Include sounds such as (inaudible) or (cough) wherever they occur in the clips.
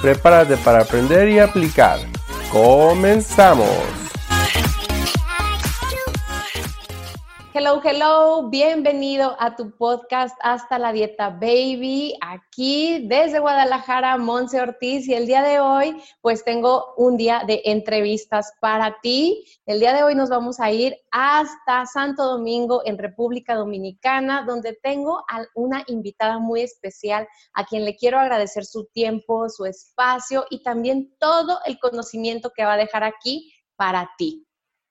Prepárate para aprender y aplicar. ¡Comenzamos! Hello, hello, bienvenido a tu podcast Hasta la Dieta Baby, aquí desde Guadalajara, Monse Ortiz, y el día de hoy, pues tengo un día de entrevistas para ti. El día de hoy nos vamos a ir hasta Santo Domingo, en República Dominicana, donde tengo a una invitada muy especial a quien le quiero agradecer su tiempo, su espacio y también todo el conocimiento que va a dejar aquí para ti.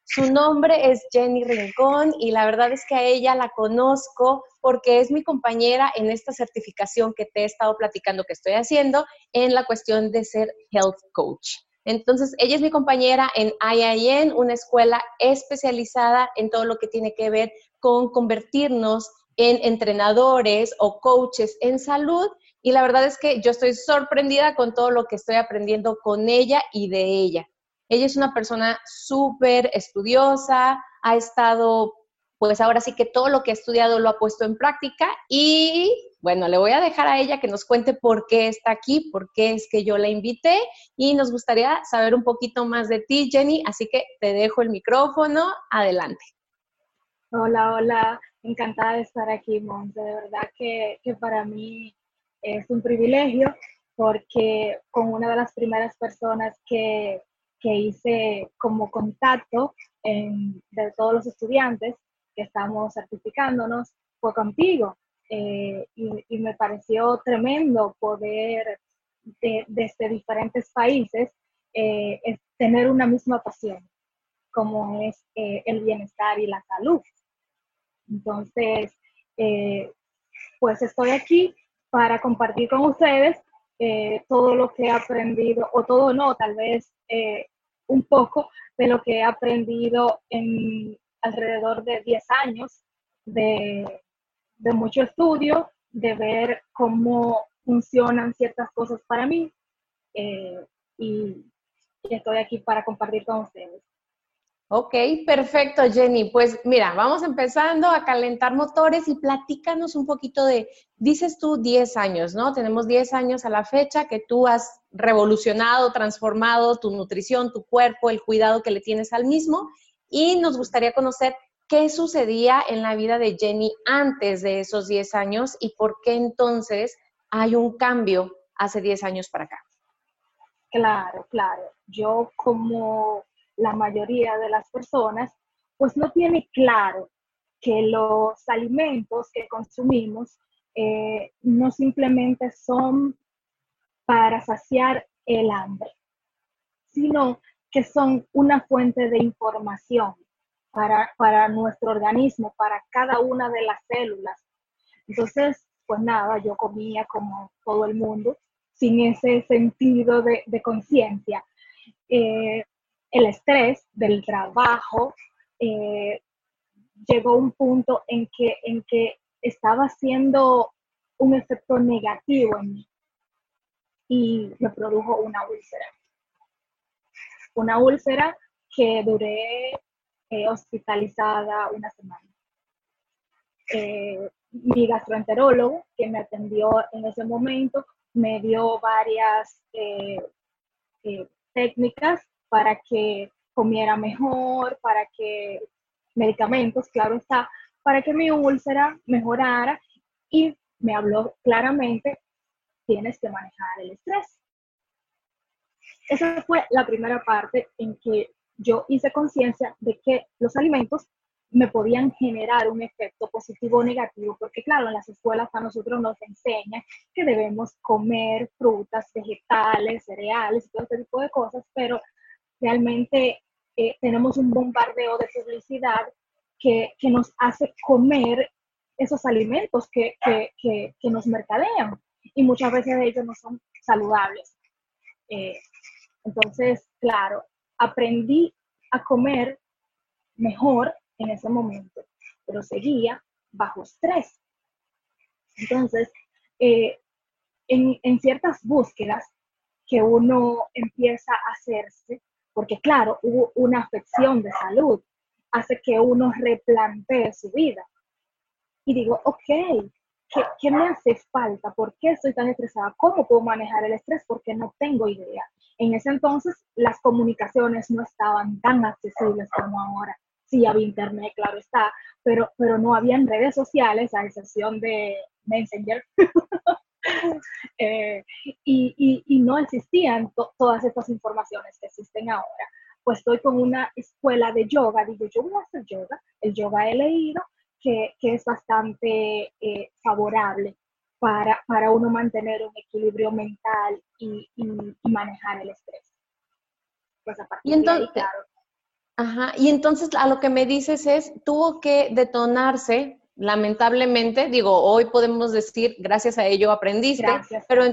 Su nombre es Jenny Rincón y la verdad es que a ella la conozco porque es mi compañera en esta certificación que te he estado platicando que estoy haciendo en la cuestión de ser health coach. Entonces, ella es mi compañera en IIN, una escuela especializada en todo lo que tiene que ver con convertirnos en entrenadores o coaches en salud. Y la verdad es que yo estoy sorprendida con todo lo que estoy aprendiendo con ella y de ella. Ella es una persona súper estudiosa, ha estado, pues ahora sí que todo lo que ha estudiado lo ha puesto en práctica y bueno, le voy a dejar a ella que nos cuente por qué está aquí, por qué es que yo la invité y nos gustaría saber un poquito más de ti, Jenny, así que te dejo el micrófono, adelante. Hola, hola, encantada de estar aquí, Monte, de verdad que, que para mí es un privilegio porque con una de las primeras personas que que hice como contacto de todos los estudiantes que estamos certificándonos fue contigo. Eh, y, me pareció tremendo poder desde diferentes países eh, tener una misma pasión, como es eh, el bienestar y la salud. Entonces, pues estoy aquí para compartir con ustedes todo lo que he aprendido, o todo no, tal vez un poco de lo que he aprendido en alrededor de 10 años de, mucho estudio, de ver cómo funcionan ciertas cosas para mí eh, y, estoy aquí para compartir con ustedes. Ok, perfecto, Jenny. Pues mira, vamos empezando a calentar motores y platícanos un poquito de, dices tú 10 años, ¿no? Tenemos 10 años a la fecha que tú has revolucionado, transformado tu nutrición, tu cuerpo, el cuidado que le tienes al mismo y nos gustaría conocer qué sucedía en la vida de Jenny antes de esos 10 años y por qué entonces hay un cambio hace 10 años para acá. Claro, claro. Yo como la mayoría de las personas, pues no tiene claro que los alimentos que consumimos eh, no simplemente son para saciar el hambre, sino que son una fuente de información para, para nuestro organismo, para cada una de las células. Entonces, pues nada, yo comía como todo el mundo, sin ese sentido de, conciencia. Eh, el estrés del trabajo eh, llegó a un punto en que, en que estaba haciendo un efecto negativo en mí y me produjo una úlcera. Una úlcera que duré eh, hospitalizada una semana. Eh, mi gastroenterólogo, que me atendió en ese momento, me dio varias técnicas para que comiera mejor, para que medicamentos, claro está, para que mi úlcera mejorara y me habló claramente, tienes que manejar el estrés. Esa fue la primera parte en que yo hice conciencia de que los alimentos me podían generar un efecto positivo o negativo, porque claro, en las escuelas a nosotros nos enseñan que debemos comer frutas, vegetales, cereales, todo ese tipo de cosas, pero realmente eh, tenemos un bombardeo de publicidad que, nos hace comer esos alimentos que, nos mercadean y muchas veces ellos no son saludables. Eh, Entonces, claro, aprendí a comer mejor en ese momento, pero seguía bajo estrés. Entonces, eh, en, en ciertas búsquedas que uno empieza a hacerse, porque claro, hubo una afección de salud, hace que uno replantee su vida. Y digo, ok, ¿qué, ¿qué, me hace falta? ¿Por qué estoy tan estresada? ¿Cómo puedo manejar el estrés? Porque no tengo idea. En ese entonces las comunicaciones no estaban tan accesibles como ahora. Sí había internet, claro está, pero, pero no habían redes sociales, a excepción de Messenger. (laughs) (laughs) eh, y, y, y, no existían todas estas informaciones que existen ahora. Pues estoy con una escuela de yoga, digo, yo voy a hacer yoga. El yoga he leído que, que es bastante eh, favorable para, para, uno mantener un equilibrio mental y, y, manejar el estrés. Pues a partir y entonces, de ahí, claro. Ajá, y entonces a lo que me dices es, tuvo que detonarse lamentablemente, digo, hoy podemos decir, gracias a ello aprendiste, gracias. pero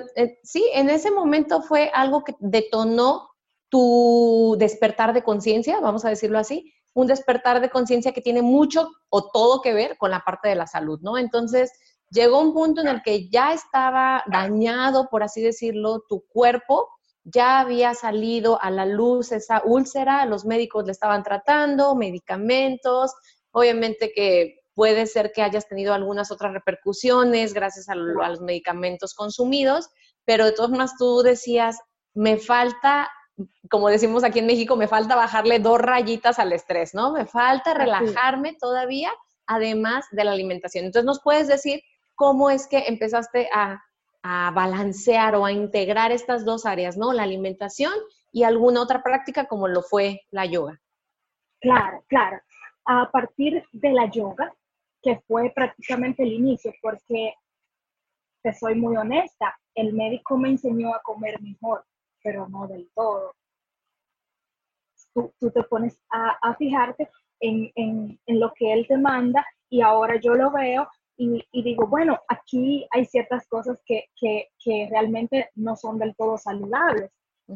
sí, en ese momento fue algo que detonó tu despertar de conciencia, vamos a decirlo así, un despertar de conciencia que tiene mucho o todo que ver con la parte de la salud, ¿no? Entonces, llegó un punto en el que ya estaba dañado, por así decirlo, tu cuerpo, ya había salido a la luz esa úlcera, los médicos le estaban tratando, medicamentos, obviamente que puede ser que hayas tenido algunas otras repercusiones gracias a, a, los medicamentos consumidos, pero de todas formas tú decías, me falta, como decimos aquí en México, me falta bajarle dos rayitas al estrés, ¿no? Me falta relajarme todavía, además de la alimentación. Entonces, ¿nos puedes decir cómo es que empezaste a, a balancear o a integrar estas dos áreas, ¿no? La alimentación y alguna otra práctica como lo fue la yoga. Claro, claro. A partir de la yoga, que fue prácticamente el inicio, porque te soy muy honesta, el médico me enseñó a comer mejor, pero no del todo. Tú, tú te pones a, a fijarte en, en, en, lo que él te manda y ahora yo lo veo y, y digo, bueno, aquí hay ciertas cosas que, que, que, realmente no son del todo saludables,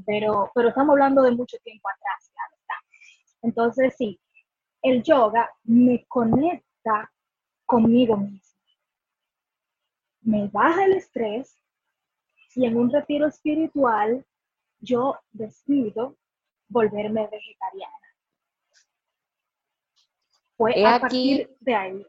pero, pero estamos hablando de mucho tiempo atrás, la verdad. Entonces, sí, el yoga me conecta conmigo mismo. Me baja el estrés y en un retiro espiritual yo decido volverme vegetariana. Fue he a partir de ahí.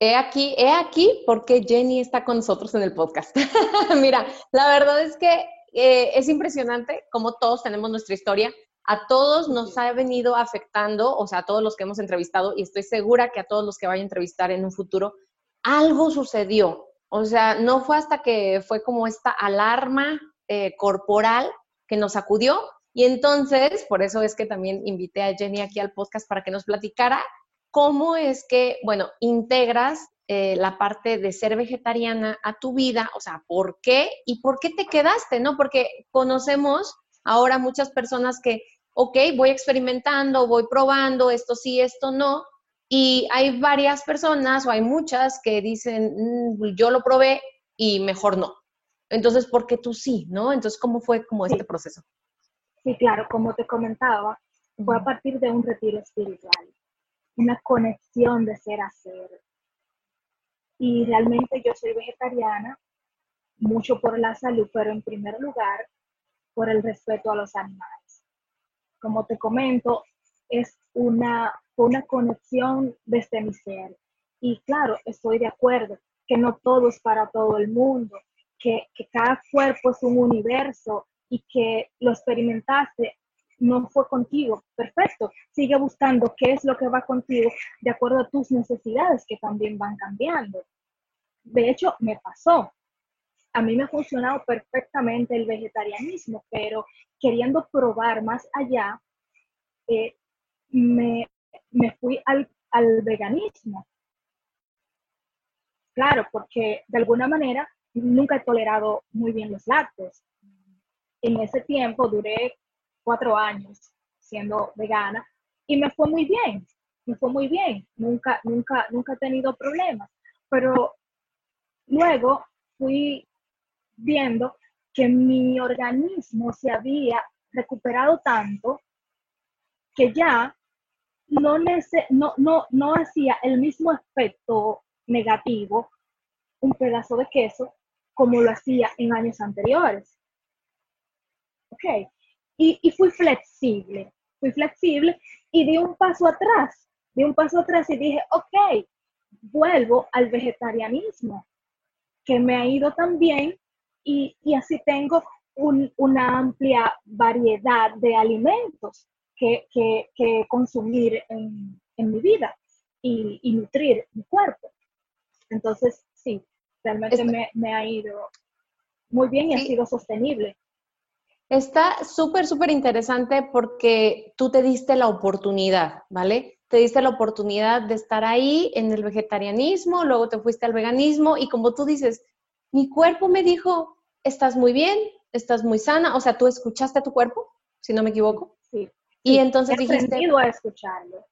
He aquí, he aquí porque Jenny está con nosotros en el podcast. (laughs) Mira, la verdad es que eh, es impresionante como todos tenemos nuestra historia a todos nos ha venido afectando, o sea, a todos los que hemos entrevistado, y estoy segura que a todos los que vaya a entrevistar en un futuro, algo sucedió. O sea, no fue hasta que fue como esta alarma eh, corporal que nos acudió. Y entonces, por eso es que también invité a Jenny aquí al podcast para que nos platicara cómo es que, bueno, integras eh, la parte de ser vegetariana a tu vida, o sea, ¿por qué? ¿Y por qué te quedaste? ¿No? Porque conocemos ahora muchas personas que ok, voy experimentando, voy probando, esto sí, esto no. Y hay varias personas o hay muchas que dicen, mm, yo lo probé y mejor no. Entonces, ¿por qué tú sí? ¿No? Entonces, ¿cómo fue como sí. este proceso? Sí, claro, como te comentaba, fue a partir de un retiro espiritual, una conexión de ser a ser. Y realmente yo soy vegetariana, mucho por la salud, pero en primer lugar por el respeto a los animales como te comento, es una, una conexión desde mi ser. Y claro, estoy de acuerdo que no todo es para todo el mundo, que, que cada cuerpo es un universo y que lo experimentaste no fue contigo. Perfecto. Sigue buscando qué es lo que va contigo de acuerdo a tus necesidades que también van cambiando. De hecho, me pasó. A mí me ha funcionado perfectamente el vegetarianismo, pero queriendo probar más allá, eh, me, me, fui al, al veganismo. Claro, porque de alguna manera nunca he tolerado muy bien los lácteos. En ese tiempo duré cuatro años siendo vegana y me fue muy bien, me fue muy bien, nunca, nunca, nunca he tenido problemas, pero luego fui viendo que mi organismo se había recuperado tanto que ya no, no, no, no hacía el mismo efecto negativo un pedazo de queso como lo hacía en años anteriores. ¿Ok? Y, y fui flexible, fui flexible y di un paso atrás, di un paso atrás y dije, ok, vuelvo al vegetarianismo, que me ha ido tan bien y, y así tengo una amplia variedad de alimentos que, que, consumir en, en, mi vida y, y, nutrir mi cuerpo. Entonces, sí, realmente me, me, ha ido muy bien y ha sido sostenible. Está súper, súper interesante porque tú te diste la oportunidad, ¿vale? Te diste la oportunidad de estar ahí en el vegetarianismo, luego te fuiste al veganismo y como tú dices, mi cuerpo me dijo, estás muy bien, estás muy sana, o sea, tú escuchaste a tu cuerpo, si no me equivoco. Sí. Y entonces he dijiste... a escucharlo.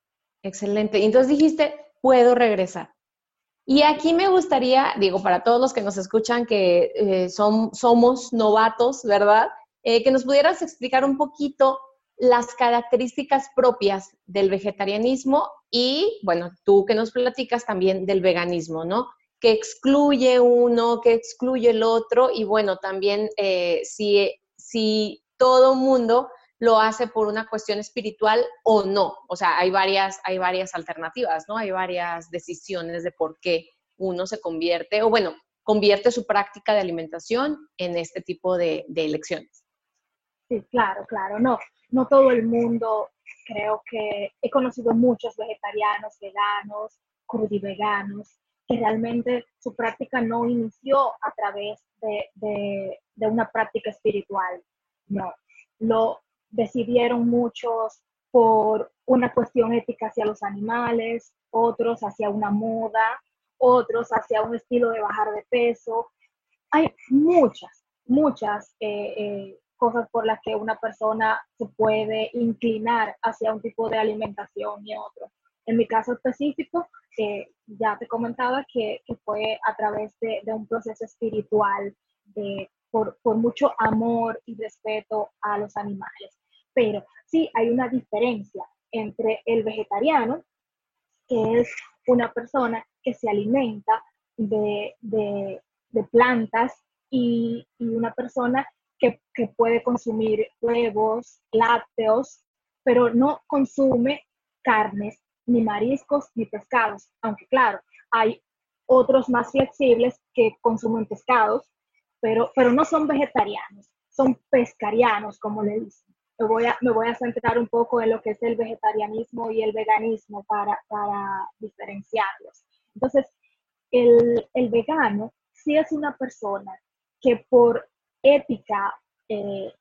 Excelente. Y entonces dijiste, puedo regresar. Y aquí me gustaría, digo, para todos los que nos escuchan que eh, son, somos novatos, ¿verdad? Eh, que nos pudieras explicar un poquito las características propias del vegetarianismo y, bueno, tú que nos platicas también del veganismo, ¿no? Que excluye uno, que excluye el otro, y bueno, también eh, si, si todo mundo lo hace por una cuestión espiritual o no. O sea, hay varias, hay varias alternativas, ¿no? Hay varias decisiones de por qué uno se convierte, o bueno, convierte su práctica de alimentación en este tipo de, elecciones. Sí, claro, claro. No, no todo el mundo, creo que he conocido muchos vegetarianos, veganos, crudiveganos, que realmente su práctica no inició a través de, una práctica espiritual, no, lo decidieron muchos por una cuestión ética hacia los animales, otros hacia una moda, otros hacia un estilo de bajar de peso. Hay muchas, muchas eh, eh, cosas por las que una persona se puede inclinar hacia un tipo de alimentación y otro. En mi caso específico, ya te comentaba que, fue a través de, un proceso espiritual, por, mucho amor y respeto a los animales. Pero sí hay una diferencia entre el vegetariano, que es una persona que se alimenta de, plantas y, y, una persona que, que, puede consumir huevos, lácteos, pero no consume carnes ni mariscos ni pescados, aunque claro, hay otros más flexibles que consumen pescados, pero, pero no son vegetarianos, son pescarianos, como le dicen. Me voy, a, me voy a centrar un poco en lo que es el vegetarianismo y el veganismo para, para diferenciarlos. Entonces, el, el, vegano sí es una persona que por ética eh,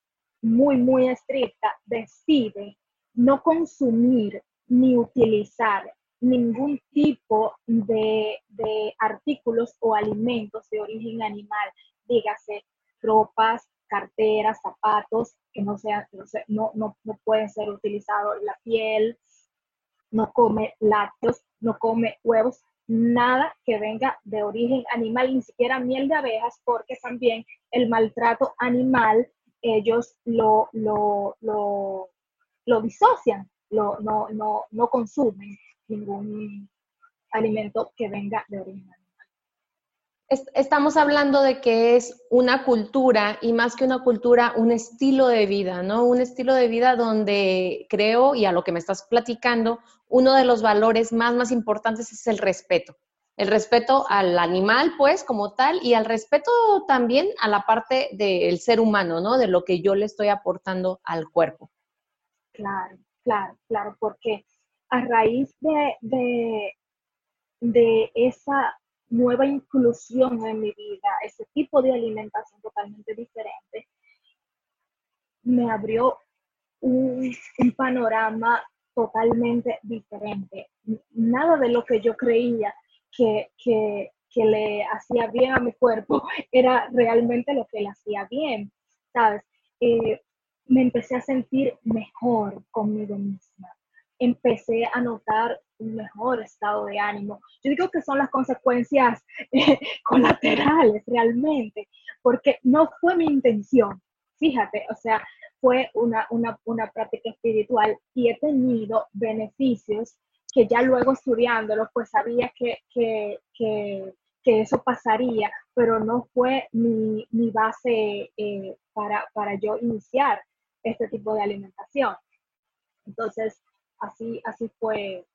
muy, muy estricta decide no consumir ni utilizar ningún tipo de, artículos o alimentos de origen animal, dígase ropas, carteras, zapatos, que no, sean, no, no, no pueden ser utilizados, la piel, no come lácteos, no come huevos, nada que venga de origen animal, ni siquiera miel de abejas, porque también el maltrato animal ellos lo, lo, lo, lo disocian no, no, no consumen ningún alimento que venga de origen animal. Estamos hablando de que es una cultura y más que una cultura, un estilo de vida, ¿no? Un estilo de vida donde creo, y a lo que me estás platicando, uno de los valores más, más importantes es el respeto. El respeto al animal, pues, como tal, y al respeto también a la parte del ser humano, ¿no? De lo que yo le estoy aportando al cuerpo. Claro. Claro, claro, porque a raíz de, de, esa nueva inclusión en mi vida, ese tipo de alimentación totalmente diferente, me abrió un, panorama totalmente diferente. Nada de lo que yo creía que, le hacía bien a mi cuerpo (laughs) era realmente lo que le hacía bien, ¿sabes? Eh, me empecé a sentir mejor conmigo misma. Empecé a notar un mejor estado de ánimo. Yo digo que son las consecuencias (laughs) colaterales realmente, porque no fue mi intención. Fíjate, o sea, fue una, una, una práctica espiritual y he tenido beneficios que ya luego estudiándolo, pues sabía que, que, que, que eso pasaría, pero no fue mi, mi base eh, para, para yo iniciar este tipo de alimentación. Entonces, así, así fue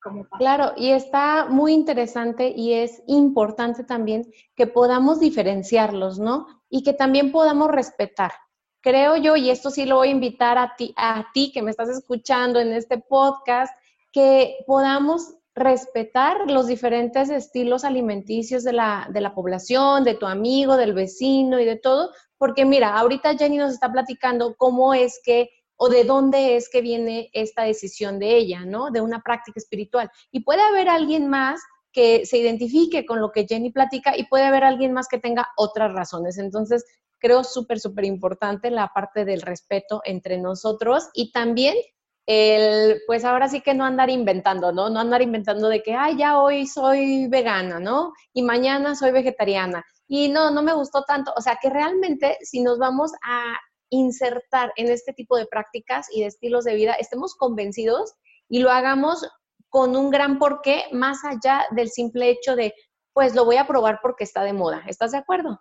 como Claro, y está muy interesante y es importante también que podamos diferenciarlos, ¿no? Y que también podamos respetar. Creo yo, y esto sí lo voy a invitar a ti, a ti que me estás escuchando en este podcast, que podamos respetar los diferentes estilos alimenticios de la, de la población, de tu amigo, del vecino y de todo, porque mira, ahorita Jenny nos está platicando cómo es que o de dónde es que viene esta decisión de ella, ¿no? De una práctica espiritual. Y puede haber alguien más que se identifique con lo que Jenny platica y puede haber alguien más que tenga otras razones. Entonces, creo súper, súper importante la parte del respeto entre nosotros y también el, pues ahora sí que no andar inventando, ¿no? No andar inventando de que, ay, ya hoy soy vegana, ¿no? Y mañana soy vegetariana. Y no, no me gustó tanto. O sea, que realmente si nos vamos a insertar en este tipo de prácticas y de estilos de vida, estemos convencidos y lo hagamos con un gran porqué, más allá del simple hecho de, pues lo voy a probar porque está de moda. ¿Estás de acuerdo?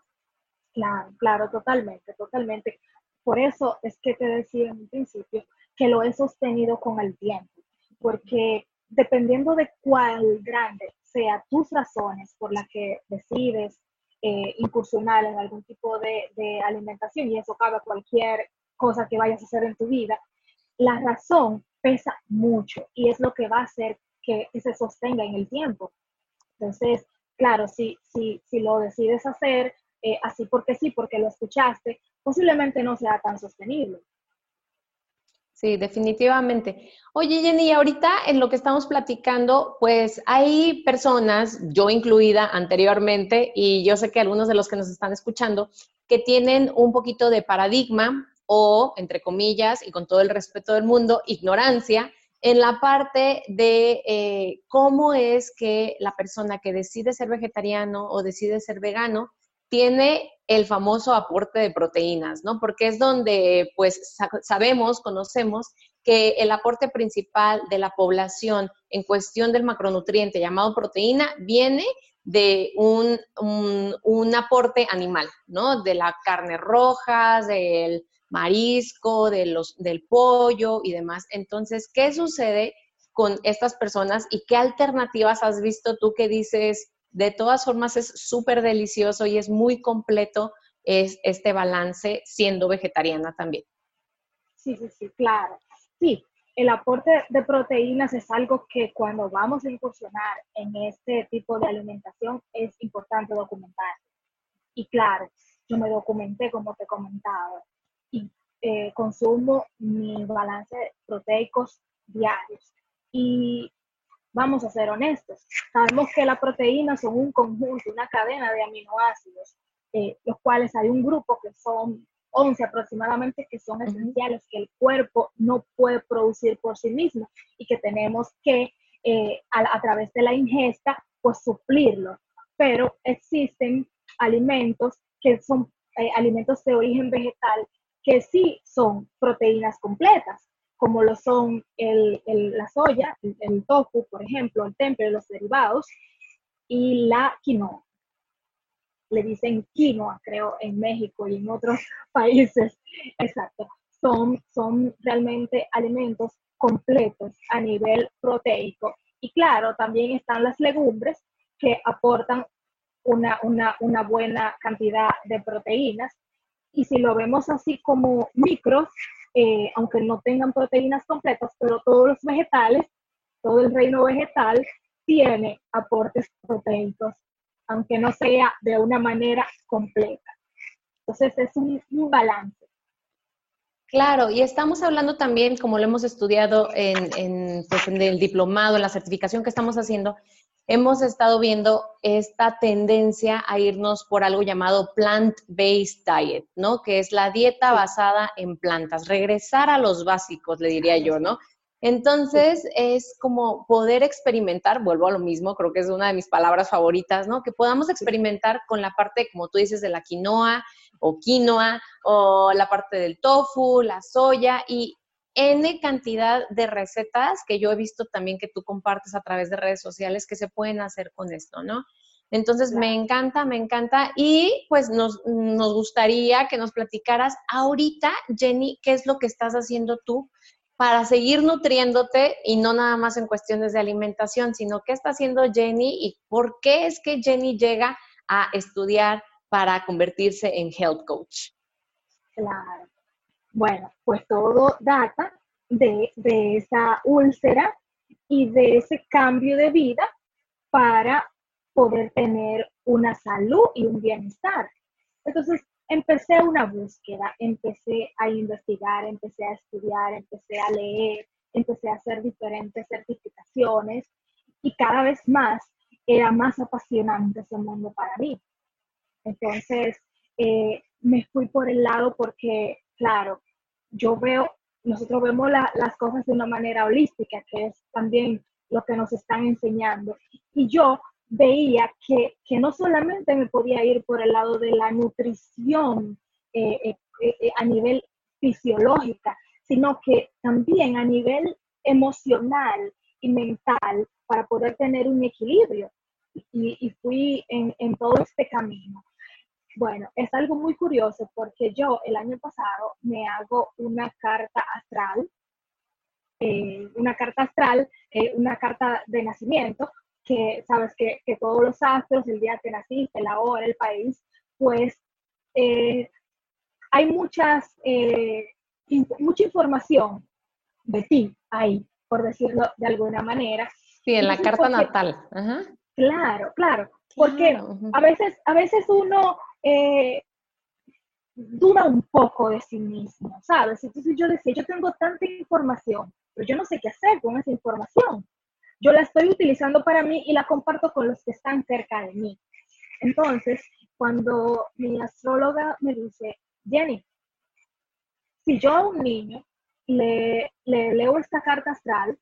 Claro, claro, totalmente, totalmente. Por eso es que te decía en un principio que lo he sostenido con el tiempo, porque dependiendo de cuál grande sea tus razones por las que decides eh, en algún tipo de, de, alimentación, y eso cabe cualquier cosa que vayas a hacer en tu vida, la razón pesa mucho y es lo que va a hacer que, se sostenga en el tiempo. Entonces, claro, si, si, si lo decides hacer eh, así porque sí, porque lo escuchaste, posiblemente no sea tan sostenible. Sí, definitivamente. Oye, Jenny, ahorita en lo que estamos platicando, pues hay personas, yo incluida anteriormente, y yo sé que algunos de los que nos están escuchando, que tienen un poquito de paradigma o, entre comillas, y con todo el respeto del mundo, ignorancia en la parte de eh, cómo es que la persona que decide ser vegetariano o decide ser vegano tiene el famoso aporte de proteínas, ¿no? Porque es donde, pues, sabemos, conocemos que el aporte principal de la población en cuestión del macronutriente llamado proteína viene de un, un, aporte animal, ¿no? De la carne roja, del marisco, de los, del pollo y demás. Entonces, ¿qué sucede con estas personas y qué alternativas has visto tú que dices, de todas formas, es súper delicioso y es muy completo es este balance siendo vegetariana también. Sí, sí, sí, claro. Sí, el aporte de proteínas es algo que cuando vamos a incursionar en este tipo de alimentación es importante documentar. Y claro, yo me documenté como te comentaba y eh, consumo mi balance proteicos diarios. Y vamos a ser honestos, sabemos que las proteínas son un conjunto, una cadena de aminoácidos, eh, los cuales hay un grupo que son 11 aproximadamente que son esenciales, que el cuerpo no puede producir por sí mismo y que tenemos que eh, a, través de la ingesta pues suplirlo. Pero existen alimentos que son eh, alimentos de origen vegetal que sí son proteínas completas como lo son el, la soya, el, tofu, por ejemplo, el temple, los derivados, y la quinoa. Le dicen quinoa, creo, en México y en otros (laughs) países. Exacto. Son, son realmente alimentos completos a nivel proteico. Y claro, también están las legumbres que aportan una, una, una buena cantidad de proteínas. Y si lo vemos así como micros, eh, aunque no tengan proteínas completas, pero todos los vegetales, todo el reino vegetal tiene aportes proteicos, aunque no sea de una manera completa. Entonces es un, balance. Claro, y estamos hablando también, como lo hemos estudiado en, en, pues en el diplomado, en la certificación que estamos haciendo, hemos estado viendo esta tendencia a irnos por algo llamado plant-based diet, ¿no? Que es la dieta basada en plantas, regresar a los básicos, le diría yo, ¿no? Entonces es como poder experimentar, vuelvo a lo mismo, creo que es una de mis palabras favoritas, ¿no? Que podamos experimentar con la parte, como tú dices, de la quinoa o quinoa o la parte del tofu, la soya y N cantidad de recetas que yo he visto también que tú compartes a través de redes sociales que se pueden hacer con esto, ¿no? Entonces, me encanta, me encanta. Y pues nos, nos, gustaría que nos platicaras ahorita, Jenny, qué es lo que estás haciendo tú para seguir nutriéndote y no nada más en cuestiones de alimentación, sino qué está haciendo Jenny y por qué es que Jenny llega a estudiar para convertirse en health coach. Claro. Bueno, pues todo data de, de esa úlcera y de ese cambio de vida para poder tener una salud y un bienestar. Entonces, empecé una búsqueda, empecé a investigar, empecé a estudiar, empecé a leer, empecé a hacer diferentes certificaciones y cada vez más era más apasionante ese mundo para mí. Entonces, eh, me fui por el lado porque, claro, yo veo, nosotros vemos las cosas de una manera holística, que es también lo que nos están enseñando. Y yo veía que, no solamente me podía ir por el lado de la nutrición eh, eh, eh, a nivel fisiológica, sino que también a nivel emocional y mental para poder tener un equilibrio. Y, fui en, todo este camino. Bueno, es algo muy curioso porque yo el año pasado me hago una carta astral, una carta astral, una carta de nacimiento, que sabes que, todos los astros, el día que naciste, la hora, el país, pues eh, hay muchas, eh, mucha información de ti ahí, por decirlo de alguna manera. Sí, en la carta natal. Claro, claro, porque a, veces, a veces uno eh, duda un poco de sí mismo, ¿sabes? Entonces yo decía, yo tengo tanta información, pero yo no sé qué hacer con esa información yo la estoy utilizando para mí y la comparto con los que están cerca de mí. Entonces, cuando mi astróloga me dice, Jenny, si yo a un niño le, le leo esta carta astral,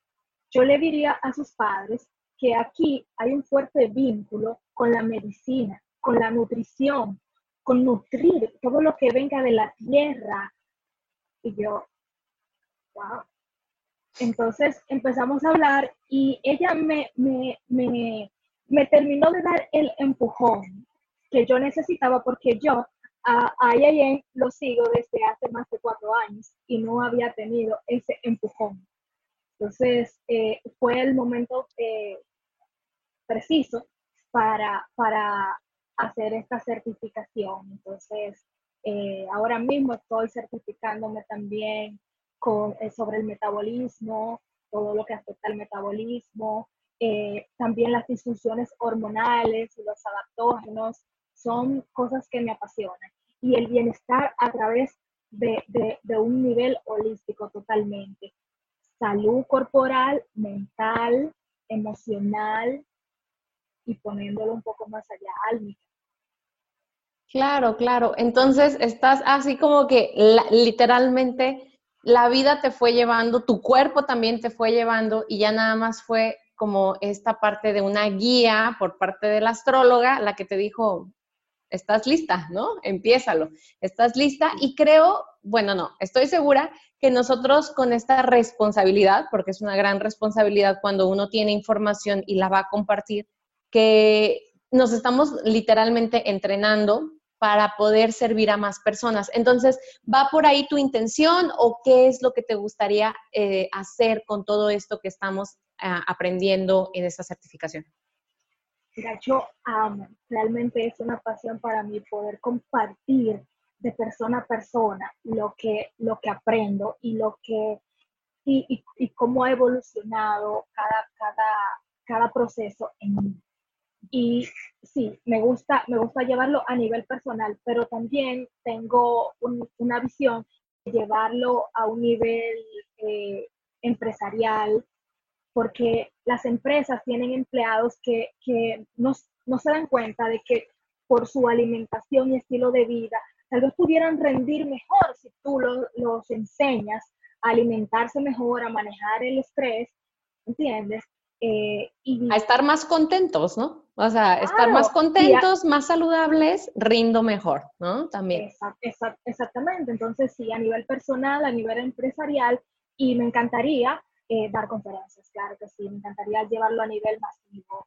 yo le diría a sus padres que aquí hay un fuerte vínculo con la medicina, con la nutrición, con nutrir todo lo que venga de la tierra. Y yo, wow, entonces empezamos a hablar y ella me, me, terminó de dar el empujón que yo necesitaba porque yo a, a lo sigo desde hace más de cuatro años y no había tenido ese empujón. Entonces eh, fue el momento eh, preciso para, para hacer esta certificación. Entonces, eh, ahora mismo estoy certificándome también eh, sobre el metabolismo, todo lo que afecta al metabolismo, eh, también las disfunciones hormonales los adaptógenos, son cosas que me apasionan. Y el bienestar a través de, de un nivel holístico totalmente. Salud corporal, mental, emocional y poniéndolo un poco más allá, álmica. Claro, claro. Entonces estás así como que literalmente la vida te fue llevando, tu cuerpo también te fue llevando y ya nada más fue como esta parte de una guía por parte de la astróloga, la que te dijo, estás lista, ¿no? Empiézalo, estás lista y creo, bueno, no, estoy segura que nosotros con esta responsabilidad, porque es una gran responsabilidad cuando uno tiene información y la va a compartir, que nos estamos literalmente entrenando para poder servir a más personas. Entonces, ¿va por ahí tu intención o qué es lo que te gustaría eh, hacer con todo esto que estamos ah, aprendiendo en esta certificación? Mira, yo amo, realmente es una pasión para mí poder compartir de persona a persona lo que, lo que aprendo y lo que y, y cómo ha evolucionado cada, cada, cada proceso en mí. Y sí, me gusta, me gusta llevarlo a nivel personal, pero también tengo una visión de llevarlo a un nivel eh, empresarial, porque las empresas tienen empleados que, no, se dan cuenta de que por su alimentación y estilo de vida, tal vez pudieran rendir mejor si tú los enseñas alimentarse mejor, a manejar el estrés, ¿entiendes? Eh, y, a estar más contentos, ¿no? O sea, estar más contentos, más saludables, rindo mejor, ¿no? También. exactamente. Entonces, sí, a nivel personal, a nivel empresarial, y me encantaría eh, dar conferencias, claro que sí, me encantaría llevarlo a nivel masivo.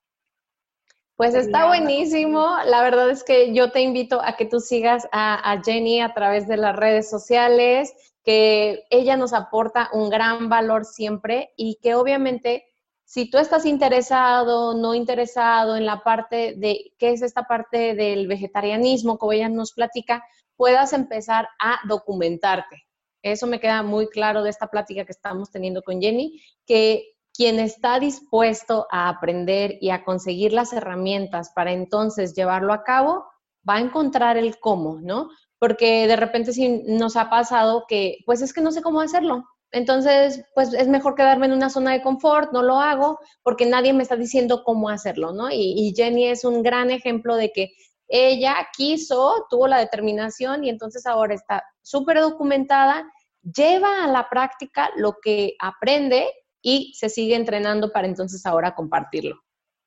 Pues está buenísimo. La verdad es que yo te invito a que tú sigas a, a Jenny a través de las redes sociales, que ella nos aporta un gran valor siempre y que obviamente si tú estás interesado, no interesado en la parte de qué es esta parte del vegetarianismo, como ella nos platica, puedas empezar a documentarte. Eso me queda muy claro de esta plática que estamos teniendo con Jenny, que quien está dispuesto a aprender y a conseguir las herramientas para entonces llevarlo a cabo, va a encontrar el cómo, ¿no? Porque de repente sí nos ha pasado que, pues es que no sé cómo hacerlo, entonces, pues es mejor quedarme en una zona de confort, no lo hago porque nadie me está diciendo cómo hacerlo, ¿no? Y, Jenny es un gran ejemplo de que ella quiso, tuvo la determinación y entonces ahora está súper documentada, lleva a la práctica lo que aprende y se sigue entrenando para entonces ahora compartirlo.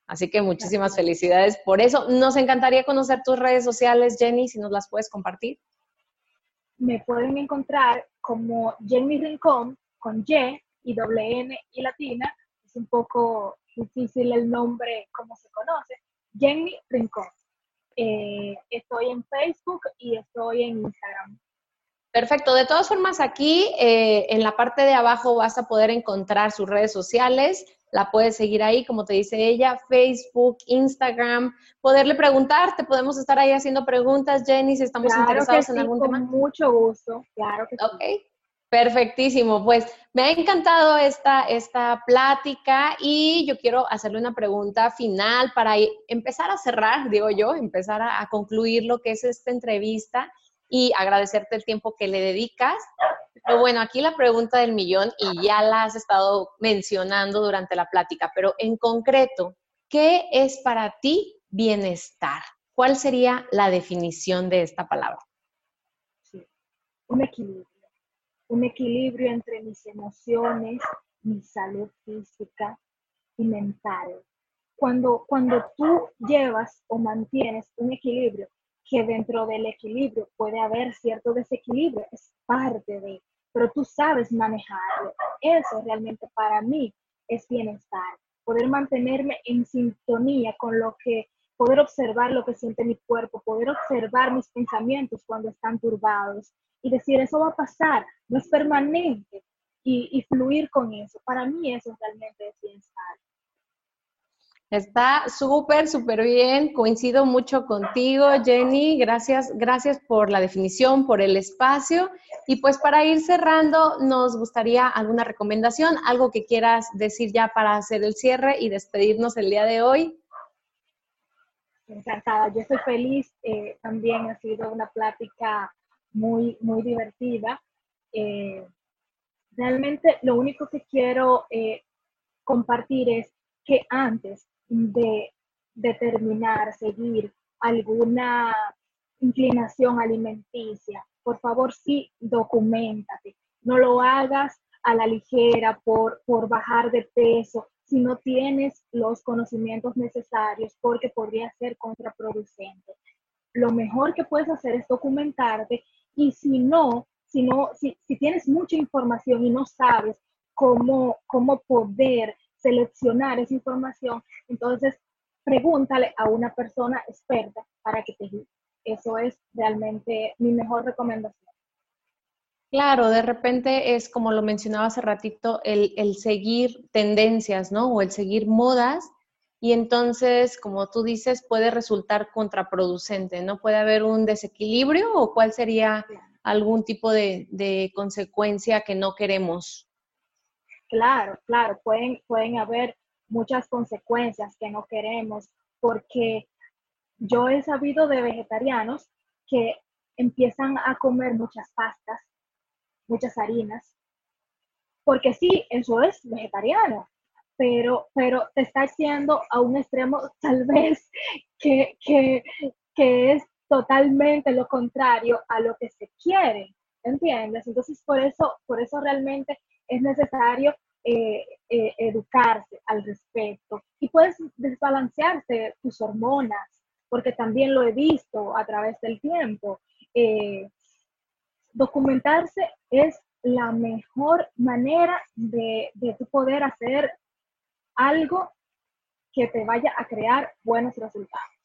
Así que muchísimas felicidades por eso. Nos encantaría conocer tus redes sociales, Jenny, si nos las puedes compartir me pueden encontrar como Jenny Rincón con Y y doble N y latina. Es un poco difícil el nombre como se conoce. Jenny Rincón. Eh, estoy en Facebook y estoy en Instagram. Perfecto. De todas formas, aquí eh, en la parte de abajo vas a poder encontrar sus redes sociales la puedes seguir ahí, como te dice ella, Facebook, Instagram, poderle preguntar, te podemos estar ahí haciendo preguntas, Jenny, si estamos interesados en algún tema. Con mucho gusto, claro que sí. Perfectísimo, pues me ha encantado esta, esta plática y yo quiero hacerle una pregunta final para empezar a cerrar, digo yo, empezar a concluir lo que es esta entrevista y agradecerte el tiempo que le dedicas. Pero bueno, aquí la pregunta del millón, y ya la has estado mencionando durante la plática, pero en concreto, ¿qué es para ti bienestar? ¿Cuál sería la definición de esta palabra? Sí, un equilibrio. Un equilibrio entre mis emociones, mi salud física y mental. Cuando, cuando tú llevas o mantienes un equilibrio, que dentro del equilibrio puede haber cierto desequilibrio, es parte de, pero tú sabes manejarlo. Eso realmente para mí es bienestar, poder mantenerme en sintonía con lo que, poder observar lo que siente mi cuerpo, poder observar mis pensamientos cuando están turbados y decir, eso va a pasar, no es permanente, y, y fluir con eso. Para mí eso realmente es bienestar. Está súper, súper bien. Coincido mucho contigo, Jenny. Gracias, gracias por la definición, por el espacio. Y pues para ir cerrando, nos gustaría alguna recomendación, algo que quieras decir ya para hacer el cierre y despedirnos el día de hoy. Encantada, yo estoy feliz. Eh, también ha sido una plática muy, muy divertida. Eh, realmente lo único que quiero eh, compartir es que antes de determinar, seguir alguna inclinación alimenticia, por favor sí documentate. No lo hagas a la ligera por, por bajar de peso si no tienes los conocimientos necesarios porque podría ser contraproducente. Lo mejor que puedes hacer es documentarte y si no, si, no, si, si tienes mucha información y no sabes cómo, cómo poder seleccionar esa información, entonces pregúntale a una persona experta para que te guíe. Eso es realmente mi mejor recomendación. Claro, de repente es como lo mencionaba hace ratito, el, el, seguir tendencias, ¿no? O el seguir modas. Y entonces, como tú dices, puede resultar contraproducente, ¿no? Puede haber un desequilibrio o cuál sería algún tipo de, de consecuencia que no queremos. Claro, claro, pueden, pueden haber muchas consecuencias que no queremos, porque yo he sabido de vegetarianos que empiezan a comer muchas pastas, muchas harinas, porque sí, eso es vegetariano, pero, pero te está haciendo a un extremo (laughs) tal vez que, que, que es totalmente lo contrario a lo que se quiere. ¿entiendes? Entonces, por eso, por eso realmente es necesario eh, eh, educarse al respecto. Y puedes desbalancearse tus hormonas, porque también lo he visto a través del tiempo. Eh, documentarse es la mejor manera de, de poder hacer algo que te vaya a crear buenos resultados.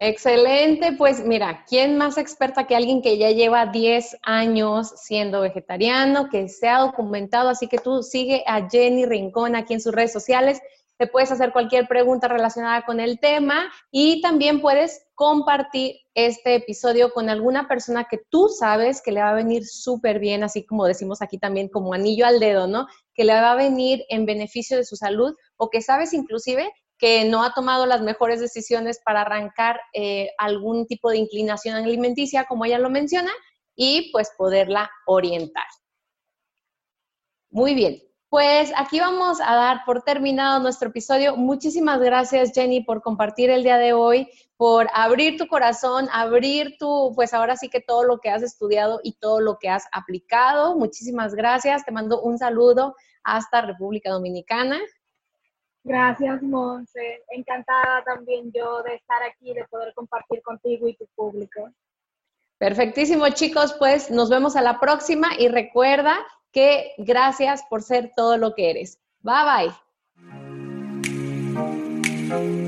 Excelente, pues mira, ¿quién más experta que alguien que ya lleva 10 años siendo vegetariano, que se ha documentado? Así que tú sigue a Jenny Rincón aquí en sus redes sociales, te puedes hacer cualquier pregunta relacionada con el tema y también puedes compartir este episodio con alguna persona que tú sabes que le va a venir súper bien, así como decimos aquí también como anillo al dedo, ¿no? Que le va a venir en beneficio de su salud o que sabes inclusive que no ha tomado las mejores decisiones para arrancar eh, algún tipo de inclinación alimenticia, como ella lo menciona, y pues poderla orientar. Muy bien, pues aquí vamos a dar por terminado nuestro episodio. Muchísimas gracias Jenny por compartir el día de hoy, por abrir tu corazón, abrir tu, pues ahora sí que todo lo que has estudiado y todo lo que has aplicado. Muchísimas gracias. Te mando un saludo hasta República Dominicana. Gracias, Monse. Encantada también yo de estar aquí, de poder compartir contigo y tu público. Perfectísimo, chicos. Pues nos vemos a la próxima y recuerda que gracias por ser todo lo que eres. Bye bye.